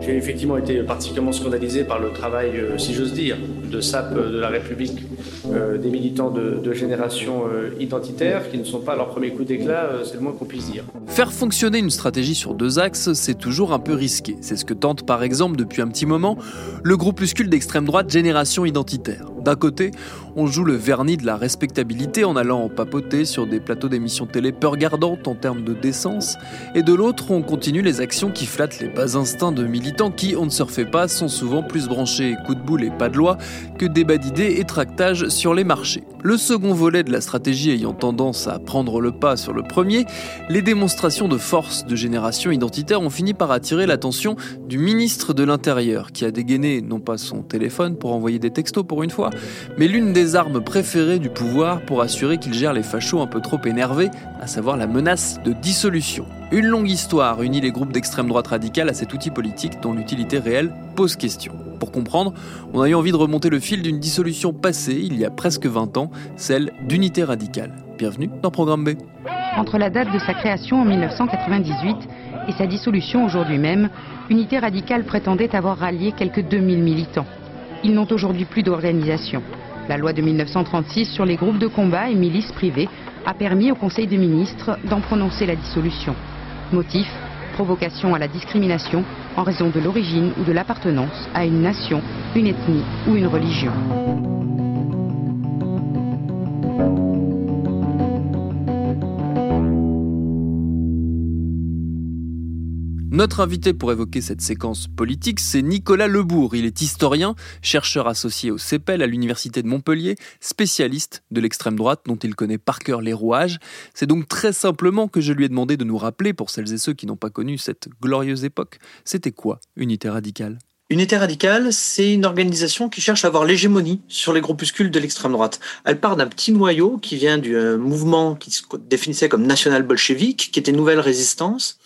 J'ai effectivement été particulièrement scandalisé par le travail, euh, si j'ose dire, de SAP de la République, euh, des militants de, génération euh, identitaire qui ne sont pas leur premier coup d'éclat, euh, c'est le moins qu'on puisse dire. Faire fonctionner une stratégie sur deux axes, c'est toujours un peu risqué. C'est ce que tente par exemple depuis un petit moment le groupuscule d'extrême droite Génération Identitaire. D'un côté, on joue le vernis de la respectabilité en allant papoter sur des plateaux d'émissions télé peu regardantes en termes de décence, et de l'autre, on continue les actions qui flattent les bas instincts de militants qui, on ne se refait pas, sont souvent plus branchés coup de boule et pas de loi que débat d'idées et tractage sur les marchés. Le second volet de la stratégie ayant tendance à prendre le pas sur le premier, les démonstrations de force de génération identitaire ont fini par attirer l'attention du ministre de l'Intérieur, qui a dégainé non pas son téléphone pour envoyer des textos pour une fois, mais l'une des armes préférées du pouvoir pour assurer qu'il gère les fachos un peu trop énervés, à savoir la menace de dissolution. Une longue histoire unit les groupes d'extrême droite radicale à cet outil politique dont l'utilité réelle pose question. Pour comprendre, on a eu envie de remonter le fil d'une dissolution passée, il y a presque 20 ans, celle d'Unité radicale. Bienvenue dans Programme B. Entre la date de sa création en 1998 et sa dissolution aujourd'hui même, Unité radicale prétendait avoir rallié quelques 2000 militants. Ils n'ont aujourd'hui plus d'organisation. La loi de 1936 sur les groupes de combat et milices privées a permis au Conseil des ministres d'en prononcer la dissolution. Motif provocation à la discrimination en raison de l'origine ou de l'appartenance à une nation, une ethnie ou une religion. Notre invité pour évoquer cette séquence politique, c'est Nicolas Lebourg. Il est historien, chercheur associé au CEPEL à l'Université de Montpellier, spécialiste de l'extrême droite dont il connaît par cœur les rouages. C'est donc très simplement que je lui ai demandé de nous rappeler, pour celles et ceux qui n'ont pas connu cette glorieuse époque, c'était quoi Unité radicale? Unité radicale, c'est une organisation qui cherche à avoir l'hégémonie sur les groupuscules de l'extrême droite. Elle part d'un petit noyau qui vient du euh, mouvement qui se définissait comme national bolchevique, qui était Nouvelle Résistance.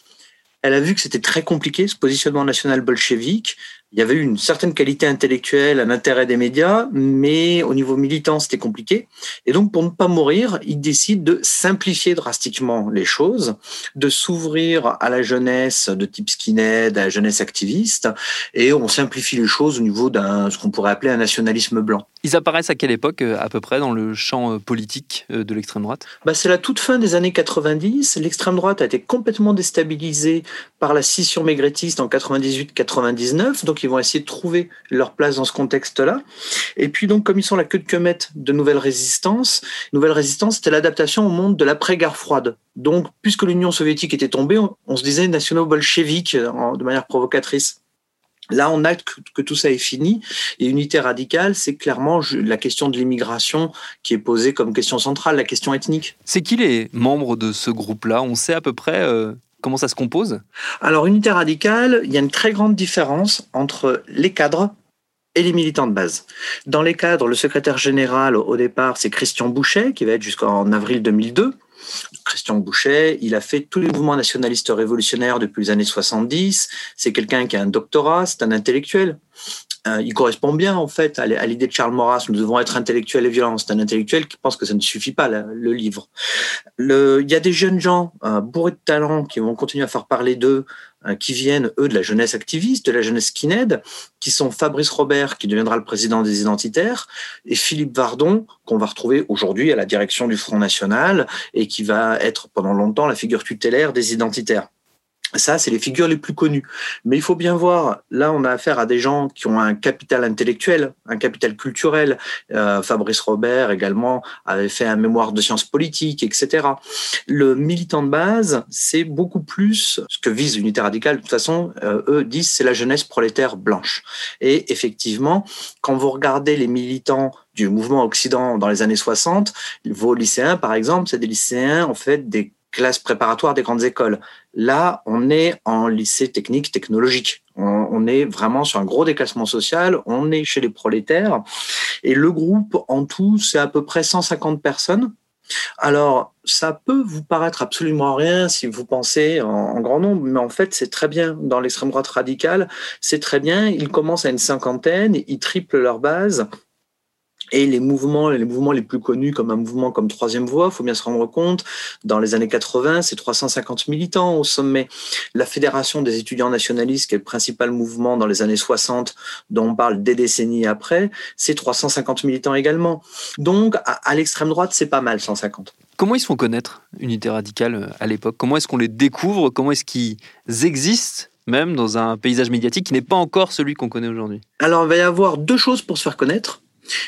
Elle a vu que c'était très compliqué, ce positionnement national bolchevique. Il y avait eu une certaine qualité intellectuelle, un intérêt des médias, mais au niveau militant, c'était compliqué. Et donc, pour ne pas mourir, il décide de simplifier drastiquement les choses, de s'ouvrir à la jeunesse de type skinhead, à la jeunesse activiste, et on simplifie les choses au niveau d'un, ce qu'on pourrait appeler un nationalisme blanc. Ils apparaissent à quelle époque, euh, à peu près, dans le champ euh, politique euh, de l'extrême droite? Bah, C'est la toute fin des années 90. L'extrême droite a été complètement déstabilisée par la scission maigretiste en 98-99. Donc, ils vont essayer de trouver leur place dans ce contexte-là. Et puis, donc, comme ils sont la queue de comète de Nouvelle Résistance, Nouvelle Résistance, c'était l'adaptation au monde de l'après-guerre froide. Donc, puisque l'Union soviétique était tombée, on, se disait nationaux-bolcheviques de manière provocatrice. Là, on acte que, que, tout ça est fini. Et unité radicale, c'est clairement la question de l'immigration qui est posée comme question centrale, la question ethnique. C'est qui les membres de ce groupe-là? On sait à peu près euh, comment ça se compose Alors, unité radicale, il y a une très grande différence entre les cadres et les militants de base. Dans les cadres, le secrétaire général, au départ, c'est Christian Boucher, qui va être jusqu'en avril 2002. Christian Boucher, il a fait tous les mouvements nationalistes révolutionnaires depuis les années 70. C'est quelqu'un qui a un doctorat, c'est un intellectuel. Euh, il correspond bien en fait à l'idée de Charles Maurras. Nous devons être intellectuels et violents. C'est un intellectuel qui pense que ça ne suffit pas le livre. Il y a des jeunes gens euh, bourrés de talent qui vont continuer à faire parler d'eux, euh, qui viennent eux de la jeunesse activiste, de la jeunesse skinhead, qui sont Fabrice Robert qui deviendra le président des Identitaires et Philippe Vardon qu'on va retrouver aujourd'hui à la direction du Front National et qui va être pendant longtemps la figure tutélaire des Identitaires. Ça, c'est les figures les plus connues. Mais il faut bien voir, là, on a affaire à des gens qui ont un capital intellectuel, un capital culturel. Euh, Fabrice Robert également avait fait un mémoire de sciences politiques, etc. Le militant de base, c'est beaucoup plus ce que vise l'unité radicale. De toute façon, euh, eux disent c'est la jeunesse prolétaire blanche. Et effectivement, quand vous regardez les militants du mouvement Occident dans les années 60, vos lycéens, par exemple, c'est des lycéens, en fait, des classes préparatoires des grandes écoles. Là, on est en lycée technique technologique. On, est vraiment sur un gros déclassement social. On est chez les prolétaires. Et le groupe, en tout, c'est à peu près 150 personnes. Alors, ça peut vous paraître absolument rien si vous pensez en, en grand nombre, mais en fait, c'est très bien. Dans l'extrême droite radicale, c'est très bien. Ils commencent à une cinquantaine, ils triplent leur base. Et les mouvements, les mouvements les plus connus comme un mouvement comme Troisième Voie, faut bien se rendre compte, dans les années 80, c'est 350 militants au sommet. La Fédération des étudiants nationalistes, qui est le principal mouvement dans les années 60, dont on parle des décennies après, c'est 350 militants également. Donc, à, l'extrême droite, c'est pas mal, 150. Comment ils se font connaître, Unité Radicale, euh, à l'époque? Comment est-ce qu'on les découvre? Comment est-ce qu'ils existent même dans un paysage médiatique qui n'est pas encore celui qu'on connaît aujourd'hui? Alors, il va y avoir deux choses pour se faire connaître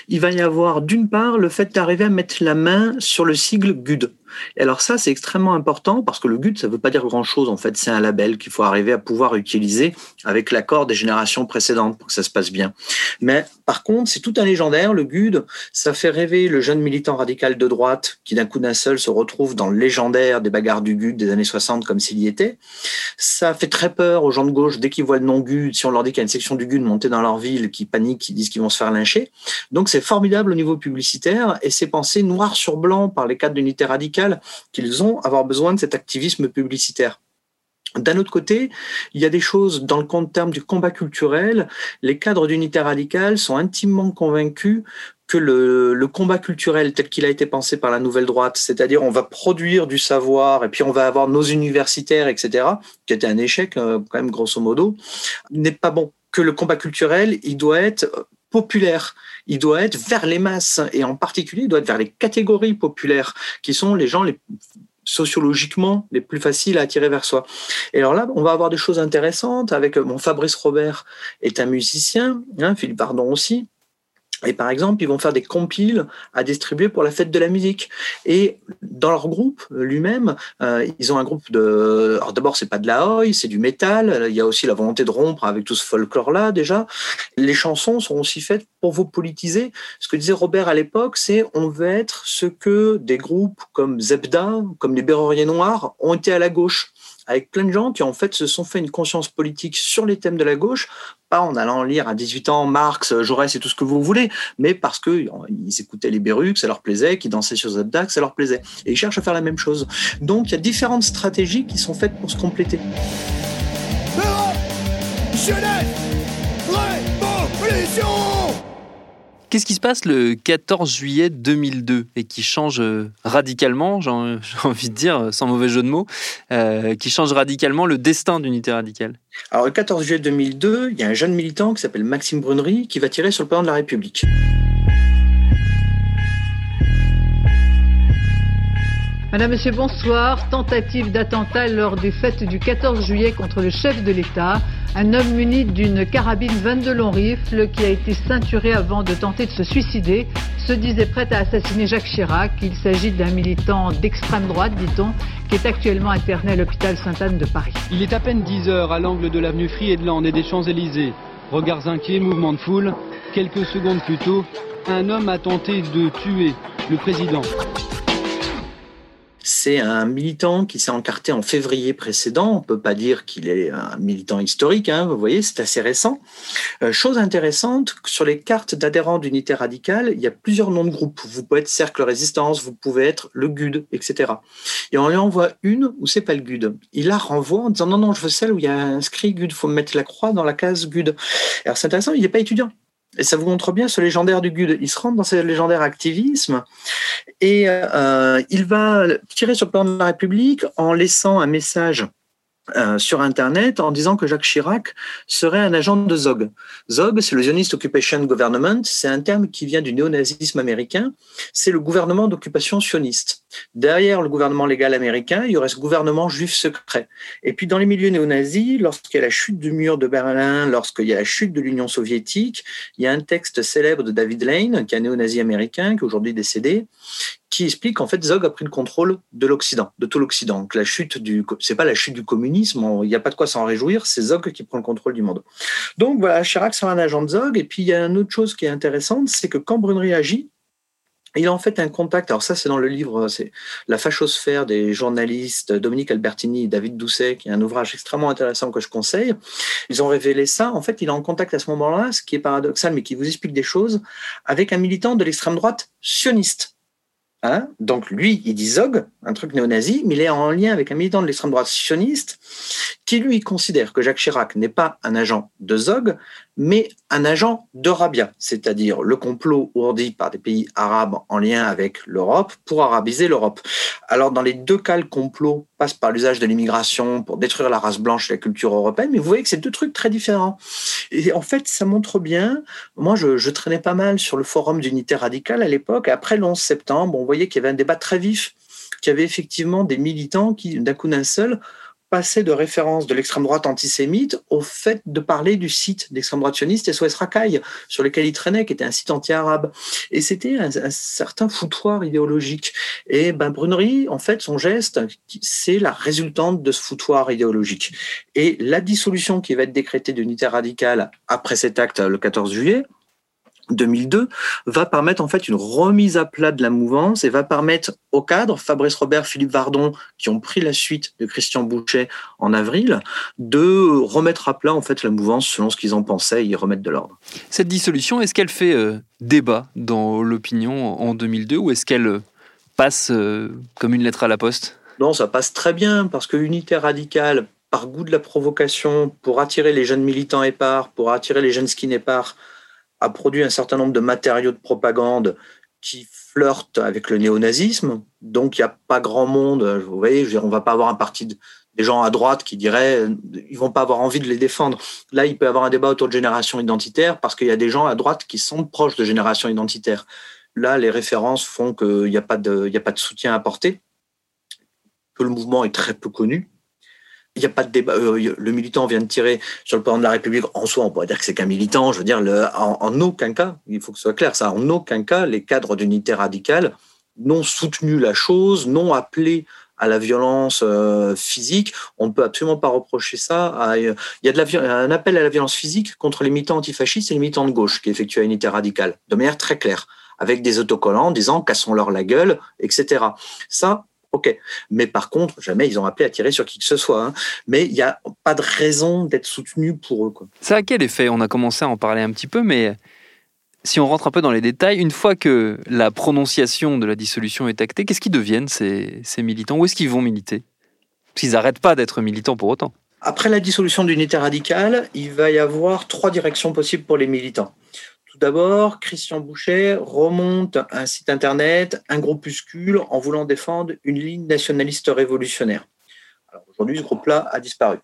il va y avoir d'une part le fait d'arriver à mettre la main sur le sigle GUD. Et alors ça, c'est extrêmement important parce que le GUD, ça ne veut pas dire grand-chose. En fait, c'est un label qu'il faut arriver à pouvoir utiliser avec l'accord des générations précédentes pour que ça se passe bien. Mais par contre, c'est tout un légendaire. Le GUD, ça fait rêver le jeune militant radical de droite qui d'un coup d'un seul se retrouve dans le légendaire des bagarres du GUD des années 60 comme s'il y était. Ça fait très peur aux gens de gauche dès qu'ils voient le nom GUD. Si on leur dit qu'il y a une section du GUD montée dans leur ville, qui paniquent, qui disent qu'ils vont se faire lyncher. Donc c'est formidable au niveau publicitaire et c'est pensé noir sur blanc par les cadres d'unité radicale qu'ils ont avoir besoin de cet activisme publicitaire. D'un autre côté, il y a des choses dans le terme du combat culturel. Les cadres d'unité radicale sont intimement convaincus que le, combat culturel tel qu'il a été pensé par la nouvelle droite, c'est-à-dire on va produire du savoir et puis on va avoir nos universitaires, etc., qui était un échec euh, quand même grosso modo, n'est pas bon. Que le combat culturel, il doit être populaire. Il doit être vers les masses et en particulier, il doit être vers les catégories populaires qui sont les gens les sociologiquement les plus faciles à attirer vers soi. Et alors là, on va avoir des choses intéressantes avec mon Fabrice Robert est un musicien, hein, Philippe Pardon aussi. Et par exemple, ils vont faire des compiles à distribuer pour la fête de la musique. Et dans leur groupe lui-même, euh, ils ont un groupe de. Alors d'abord, c'est pas de la oi, c'est du métal. Il y a aussi la volonté de rompre avec tout ce folklore-là déjà. Les chansons sont aussi faites pour vous politiser. Ce que disait Robert à l'époque, c'est on veut être ce que des groupes comme Zebda, comme les Berruriers Noirs ont été à la gauche avec plein de gens qui en fait se sont fait une conscience politique sur les thèmes de la gauche, pas en allant lire à 18 ans Marx, Jaurès et tout ce que vous voulez, mais parce que ils écoutaient les Berruques, ça leur plaisait, qu'ils dansaient sur Zabdak, ça leur plaisait. Et ils cherchent à faire la même chose. Donc il y a différentes stratégies qui sont faites pour se compléter. Qu'est-ce qui se passe le 14 juillet 2002 et qui change euh, radicalement, j'ai envie de dire, sans mauvais jeu de mots, euh, qui change radicalement le destin d'unité radicale? Alors le 14 juillet 2002, il y a un jeune militant qui s'appelle Maxime Brunery qui va tirer sur le président de la République. Madame, Monsieur, bonsoir. Tentative d'attentat lors des fêtes du 14 juillet contre le chef de l'État. Un homme muni d'une carabine 22 long rifle qui a été ceinturé avant de tenter de se suicider se disait prêt à assassiner Jacques Chirac. Il s'agit d'un militant d'extrême droite, dit-on, qui est actuellement interné à l'hôpital Sainte-Anne de Paris. Il est à peine 10 heures à l'angle de l'avenue Friedland et des Champs-Élysées. Regards inquiets, mouvement de foule. Quelques secondes plus tôt, un homme a tenté de tuer le président C'est un militant qui s'est encarté en février précédent. On peut pas dire qu'il est un militant historique, hein, vous voyez, c'est assez récent. Euh, chose intéressante, sur les cartes d'adhérents d'unité radicale, il y a plusieurs noms de groupes. Vous pouvez être Cercle Résistance, vous pouvez être le GUD, etc. Et on lui envoie une où c'est pas le GUD. Il la renvoie en disant non, non, je veux celle où il y a inscrit GUD, faut mettre la croix dans la case GUD. Alors c'est intéressant, il n'est pas étudiant. Et ça vous montre bien ce légendaire du GUD. Il se rend dans ce légendaire activisme et euh, il va tirer sur le plan de la République en laissant un message euh, sur Internet en disant que Jacques Chirac serait un agent de ZOG. ZOG, c'est le Zionist Occupation Government, c'est un terme qui vient du néonazisme américain, c'est le gouvernement d'occupation sioniste. Derrière le gouvernement légal américain, il y aurait ce gouvernement juif secret. Et puis dans les milieux néo-nazis, lorsqu'il y a la chute du mur de Berlin, lorsqu'il y a la chute de l'Union soviétique, il y a un texte célèbre de David Lane, qui est un néo-nazi américain, qui est aujourd'hui décédé, qui explique qu'en fait Zog a pris le contrôle de l'Occident, de tout l'Occident. Que la chute du, c'est pas la chute du communisme, il n'y a pas de quoi s'en réjouir, c'est Zog qui prend le contrôle du monde. Donc voilà, Chirac sera un agent de Zog. Et puis il y a une autre chose qui est intéressante, c'est que quand Brunery agit, il a en fait un contact, alors ça c'est dans le livre, c'est La fachosphère des journalistes Dominique Albertini et David Doucet, qui est un ouvrage extrêmement intéressant que je conseille. Ils ont révélé ça. En fait, il est en contact à ce moment-là, ce qui est paradoxal, mais qui vous explique des choses, avec un militant de l'extrême droite sioniste. Hein? Donc lui, il dit Zog, un truc néo-nazi, mais il est en lien avec un militant de l'extrême droite sioniste qui lui considère que Jacques Chirac n'est pas un agent de Zog, mais un agent de Rabia, c'est-à-dire le complot ourdi par des pays arabes en lien avec l'Europe pour arabiser l'Europe. Alors dans les deux cas, le complot passe par l'usage de l'immigration pour détruire la race blanche et la culture européenne, mais vous voyez que c'est deux trucs très différents. Et en fait, ça montre bien, moi je, traînais pas mal sur le forum d'unité radicale à l'époque, après le 11 septembre, on voyait qu'il y avait un débat très vif, qu'il y avait effectivement des militants qui, d'un coup d'un seul, passer de référence de l'extrême droite antisémite au fait de parler du site d'extrême droite sioniste SOS Racaille, sur lequel il traînait, qui était un site anti-arabe. Et c'était un, certain foutoir idéologique. Et ben Brunery, en fait, son geste, c'est la résultante de ce foutoir idéologique. Et la dissolution qui va être décrétée d'unité radicale après cet acte le 14 juillet, 2002 va permettre en fait une remise à plat de la mouvance et va permettre aux cadres, Fabrice Robert, Philippe Vardon, qui ont pris la suite de Christian Boucher en avril, de remettre à plat en fait la mouvance selon ce qu'ils en pensaient et y remettre de l'ordre. Cette dissolution, est-ce qu'elle fait euh, débat dans l'opinion en 2002 ou est-ce qu'elle euh, passe euh, comme une lettre à la poste? Non, ça passe très bien parce que Unité radicale, par goût de la provocation, pour attirer les jeunes militants épars, pour attirer les jeunes skin épars, a produit un certain nombre de matériaux de propagande qui flirtent avec le néonazisme. Donc, il n'y a pas grand monde. Vous voyez, je veux dire, on va pas avoir un parti de, des gens à droite qui diraient ils vont pas avoir envie de les défendre. Là, il peut y avoir un débat autour de génération identitaire parce qu'il y a des gens à droite qui sont proches de génération identitaire. Là, les références font qu'il n'y a, pas de, il y a pas de soutien à apporter, que le mouvement est très peu connu il n'y a pas de débat. Euh, le militant vient de tirer sur le président de la République. En soi, on pourrait dire que c'est qu'un militant. Je veux dire, en, aucun cas, il faut que ce soit clair, ça, en aucun cas, les cadres d'unité radicale n'ont soutenu la chose, n'ont appelé à la violence euh, physique. On ne peut absolument pas reprocher ça. il y a un appel à la violence physique contre les militants antifascistes et les militants de gauche qui effectué à unité radicale, de manière très claire, avec des autocollants disant cassons-leur la gueule, etc. Ça, Ok. Mais par contre, jamais ils ont appelé à tirer sur qui que ce soit. Hein. Mais il n'y a pas de raison d'être soutenu pour eux. Quoi. Ça a quel effet? On a commencé à en parler un petit peu, mais si on rentre un peu dans les détails, une fois que la prononciation de la dissolution est actée, qu'est-ce qu'ils deviennent ces, ces militants? Où est-ce qu'ils vont militer? Parce qu'ils n'arrêtent pas d'être militants pour autant. Après la dissolution d'unité radicale, il va y avoir trois directions possibles pour les militants. D'abord, Christian Boucher remonte un site internet, un groupuscule, en voulant défendre une ligne nationaliste révolutionnaire. Aujourd'hui, ce groupe-là a disparu.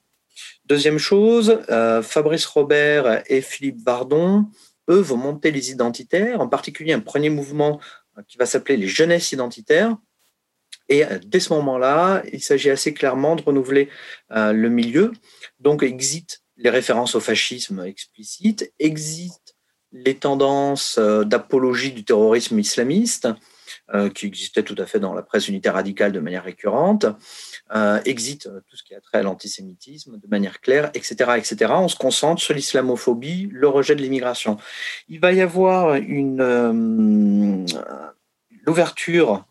Deuxième chose, euh, Fabrice Robert et Philippe Vardon, eux, vont monter les identitaires, en particulier un premier mouvement euh, qui va s'appeler les jeunesses identitaires. Et euh, dès ce moment-là, il s'agit assez clairement de renouveler le milieu. Donc, exit les références au fascisme explicites, exit les tendances euh, d'apologie du terrorisme islamiste, euh, qui existaient tout à fait dans la presse unitaire radicale de manière récurrente, euh, exit tout ce qui a trait à l'antisémitisme de manière claire, etc., etc. On se concentre sur l'islamophobie, le rejet de l'immigration. Il va y avoir une l'ouverture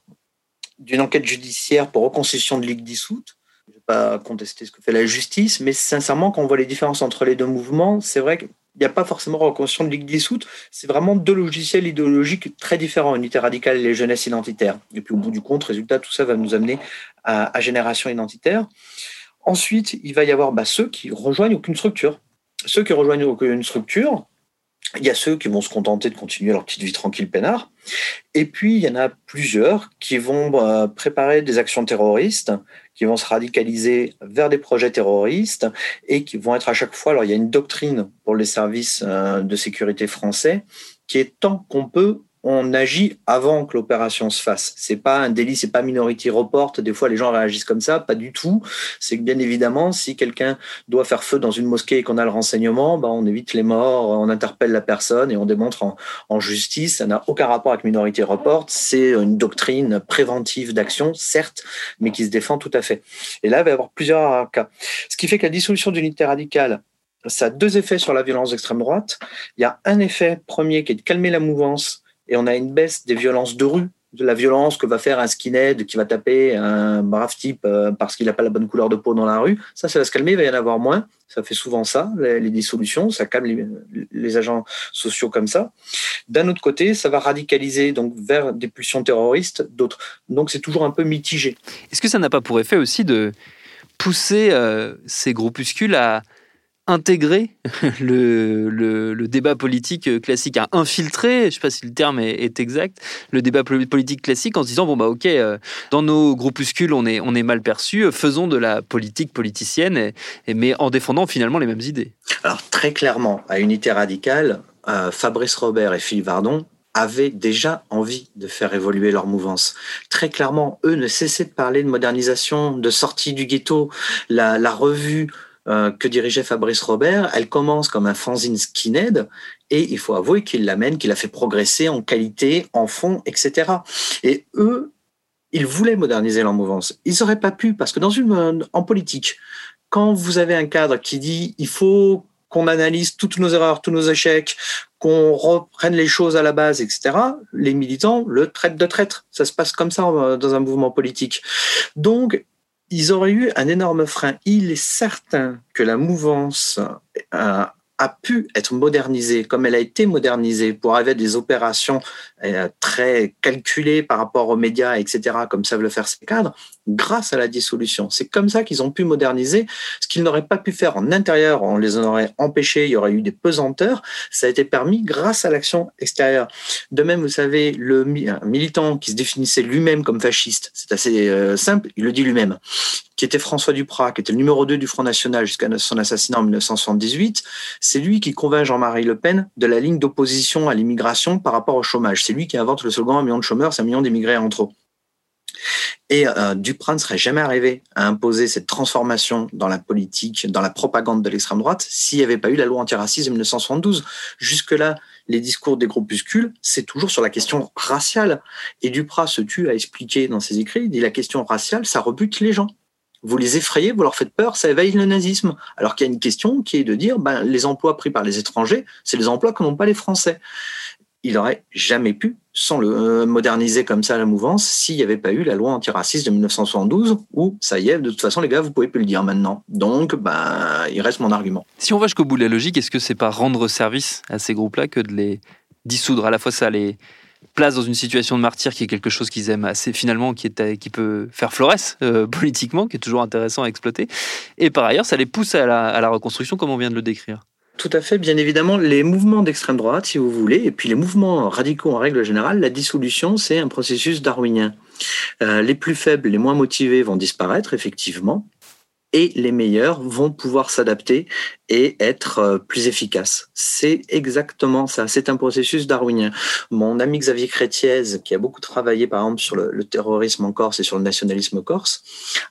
d'une enquête judiciaire pour reconstitution de ligue dissoute. Je ne vais pas contester ce que fait la justice, mais sincèrement, quand on voit les différences entre les deux mouvements, c'est vrai qu'il n'y a pas forcément reconstitution de ligue dissoute. C'est vraiment deux logiciels idéologiques très différents, unité radicale et les jeunesses identitaires. Et puis au bout du compte, résultat, tout ça va nous amener à, génération identitaire. Ensuite, il va y avoir bah, ceux qui rejoignent aucune structure. Ceux qui rejoignent aucune structure, il y a ceux qui vont se contenter de continuer leur petite vie tranquille peinard. Et puis, il y en a plusieurs qui vont bah, préparer des actions terroristes, qui vont se radicaliser vers des projets terroristes et qui vont être à chaque fois. Alors, il y a une doctrine pour les services euh, de sécurité français qui est tant qu'on peut on agit avant que l'opération se fasse. C'est pas un délit, c'est pas Minority Report. Des fois, les gens réagissent comme ça, pas du tout. C'est que bien évidemment, si quelqu'un doit faire feu dans une mosquée et qu'on a le renseignement, bah, on évite les morts, on interpelle la personne et on démontre en, justice. Ça n'a aucun rapport avec Minority Report. C'est une doctrine préventive d'action, certes, mais qui se défend tout à fait. Et là, il va y avoir plusieurs cas. Ce qui fait que la dissolution d'unité radicale, ça a deux effets sur la violence d'extrême droite. Il y a un effet premier qui est de calmer la mouvance et on a une baisse des violences de rue, de la violence que va faire un skinhead qui va taper un brave type euh, parce qu'il n'a pas la bonne couleur de peau dans la rue. Ça, ça va se calmer, il va y en avoir moins. Ça fait souvent ça, les, dissolutions, ça calme les, agents sociaux comme ça. D'un autre côté, ça va radicaliser donc vers des pulsions terroristes d'autres. Donc c'est toujours un peu mitigé. Est-ce que ça n'a pas pour effet aussi de pousser euh, ces groupuscules à, intégrer le, le, débat politique classique, à infiltrer, je ne sais pas si le terme est, exact, le débat politique classique en se disant bon bah ok, euh, dans nos groupuscules on est, on est mal perçu, faisons de la politique politicienne, mais en défendant finalement les mêmes idées. Alors très clairement, à Unité radicale, euh, Fabrice Robert et Philippe Vardon avaient déjà envie de faire évoluer leur mouvance. Très clairement, eux ne cessaient de parler de modernisation, de sortie du ghetto, la revue euh, que dirigeait Fabrice Robert, elle commence comme un fanzine skinhead et il faut avouer qu'il l'amène, qu'il a fait progresser en qualité, en fond, etc. Et eux, ils voulaient moderniser leur mouvance. Ils n'auraient pas pu parce que dans une en politique, quand vous avez un cadre qui dit il faut qu'on analyse toutes nos erreurs, tous nos échecs, qu'on reprenne les choses à la base, etc., les militants le traitent de traître. Ça se passe comme ça euh, dans un mouvement politique. Donc, ils auraient eu un énorme frein. Il est certain que la mouvance a, a pu être modernisée comme elle a été modernisée pour à des opérations euh, très calculées par rapport aux médias, etc., comme savent le faire ces cadres, grâce à la dissolution. C'est comme ça qu'ils ont pu moderniser ce qu'ils n'auraient pas pu faire en intérieur. On les aurait empêchés, il y aurait eu des pesanteurs. Ça a été permis grâce à l'action extérieure. De même, vous savez, le militant qui se définissait lui-même comme fasciste, c'est assez euh, simple, il le dit lui-même, qui était François Duprat, qui était le numéro 2 du Front National jusqu'à son assassinat en 1978, c'est lui qui convainc Jean-Marie Le Pen de la ligne d'opposition à l'immigration par rapport au chômage. C'est lui qui invente le slogan un million de chômeurs, c'est un million d'immigrés en trop. Et euh, Duprat ne serait jamais arrivé à imposer cette transformation dans la politique, dans la propagande de l'extrême droite, s'il n'y avait pas eu la loi antiraciste de 1972. Jusque-là, les discours des groupuscules, c'est toujours sur la question raciale. Et Duprat se tue à expliquer dans ses écrits, il dit la question raciale, ça rebute les gens. Vous les effrayez, vous leur faites peur, ça éveille le nazisme. Alors qu'il y a une question qui est de dire, ben, les emplois pris par les étrangers, c'est les emplois que n'ont pas les Français il n'aurait jamais pu, sans le euh, moderniser comme ça la mouvance, s'il n'y avait pas eu la loi antiraciste de 1972, où ça y est, de toute façon, les gars, vous pouvez plus le dire maintenant. Donc, ben, il reste mon argument. Si on va jusqu'au bout de la logique, est-ce que c'est pas rendre service à ces groupes-là que de les dissoudre À la fois, ça les place dans une situation de martyr qui est quelque chose qu'ils aiment assez finalement, qui, peut faire florès euh, politiquement, qui est toujours intéressant à exploiter. Et par ailleurs, ça les pousse à la reconstruction, comme on vient de le décrire? Tout à fait, bien évidemment, les mouvements d'extrême droite, si vous voulez, et puis les mouvements radicaux en règle générale, la dissolution, c'est un processus darwinien. Euh, les plus faibles, les moins motivés vont disparaître, effectivement, et les meilleurs vont pouvoir s'adapter et être euh, plus efficaces. C'est exactement ça. C'est un processus darwinien. Mon ami Xavier Crétiez, qui a beaucoup travaillé par exemple sur le, terrorisme en Corse et sur le nationalisme corse,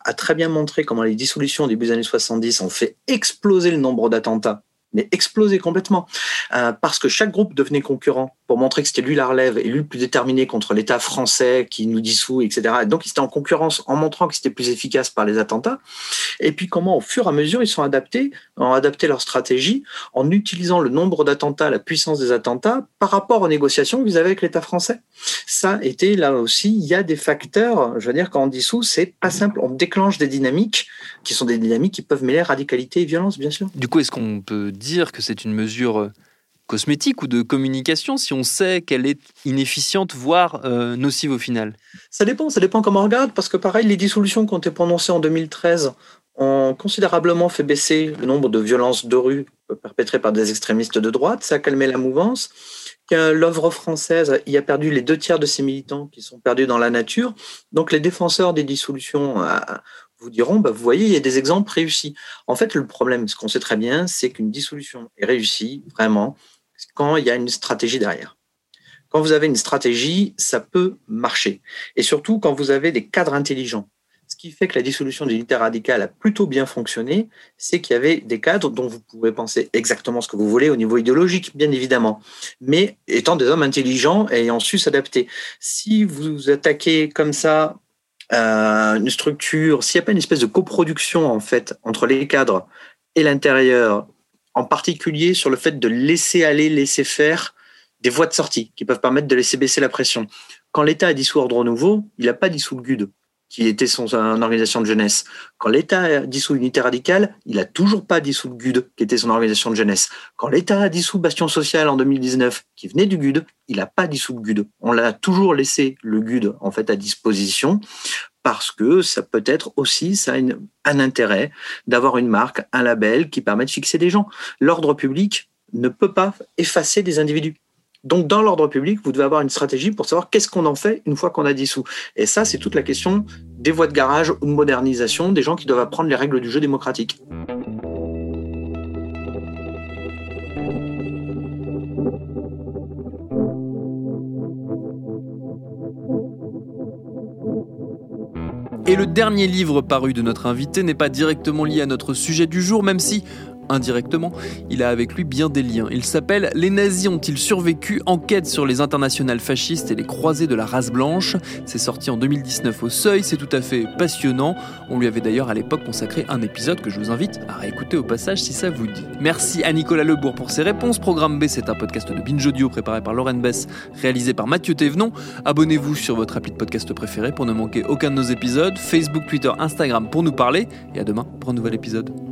a très bien montré comment les dissolutions début des années 70 ont fait exploser le nombre d'attentats mais explosé complètement, euh, parce que chaque groupe devenait concurrent pour montrer que c'était lui la relève et lui le plus déterminé contre l'État français qui nous dissout, etc. Et donc, ils étaient en concurrence en montrant qu'ils étaient plus efficaces par les attentats. Et puis, comment, au fur et à mesure, ils sont adaptés, ont adapté leur stratégie en utilisant le nombre d'attentats, la puissance des attentats par rapport aux négociations qu'ils avaient avec l'État français. Ça était là aussi, il y a des facteurs, je veux dire, quand on dissout, c'est pas simple. On déclenche des dynamiques qui sont des dynamiques qui peuvent mêler radicalité et violence, bien sûr. Du coup, est-ce qu'on peut dire que c'est une mesure cosmétique ou de communication si on sait qu'elle est inefficiente, voire euh, nocive au final? Ça dépend, ça dépend comment on regarde, parce que pareil, les dissolutions qui ont été prononcées en 2013 ont considérablement fait baisser le nombre de violences de rue perpétrées par des extrémistes de droite, ça a calmé la mouvance, l'œuvre française y a perdu les deux tiers de ses militants qui sont perdus dans la nature, donc les défenseurs des dissolutions euh, vous diront, bah, vous voyez, il y a des exemples réussis. En fait, le problème, ce qu'on sait très bien, c'est qu'une dissolution est réussie vraiment quand il y a une stratégie derrière. Quand vous avez une stratégie, ça peut marcher. Et surtout quand vous avez des cadres intelligents. Ce qui fait que la dissolution de l'unité radicale a plutôt bien fonctionné, c'est qu'il y avait des cadres dont vous pouvez penser exactement ce que vous voulez au niveau idéologique, bien évidemment, mais étant des hommes intelligents et ayant su s'adapter. Si vous attaquez comme ça euh, une structure, s'il n'y a pas une espèce de coproduction en fait entre les cadres et l'intérieur en particulier sur le fait de laisser aller, laisser faire des voies de sortie qui peuvent permettre de laisser baisser la pression. Quand l'État a dissous Ordre Nouveau, il n'a pas dissous le GUD, qui était son, organisation de jeunesse. Quand l'État a dissous l'Unité radicale, il n'a toujours pas dissous le GUD, qui était son organisation de jeunesse. Quand l'État a dissous Bastion social en 2019, qui venait du GUD, il n'a pas dissous le GUD. On l'a toujours laissé le GUD en fait à disposition parce que ça peut être aussi ça un intérêt d'avoir une marque, un label qui permet de fixer des gens. L'ordre public ne peut pas effacer des individus. Donc, dans l'ordre public, vous devez avoir une stratégie pour savoir qu'est-ce qu'on en fait une fois qu'on a dissous. Et ça, c'est toute la question des voies de garage ou de modernisation, des gens qui doivent apprendre les règles du jeu démocratique. Et le dernier livre paru de notre invité n'est pas directement lié à notre sujet du jour, même si indirectement, il a avec lui bien des liens. Il s'appelle Les nazis ont-ils survécu? Enquête sur les internationales fascistes et les croisés de la race blanche. C'est sorti en 2019 au Seuil, c'est tout à fait passionnant. On lui avait d'ailleurs à l'époque consacré un épisode que je vous invite à réécouter au passage si ça vous dit. Merci à Nicolas Lebourg pour ses réponses. Programme B, c'est un podcast de Binge Audio préparé par Lauren Bess, réalisé par Mathieu Thévenon. Abonnez-vous sur votre appli de podcast préféré pour ne manquer aucun de nos épisodes. Facebook, Twitter, Instagram pour nous parler. Et à demain pour un nouvel épisode.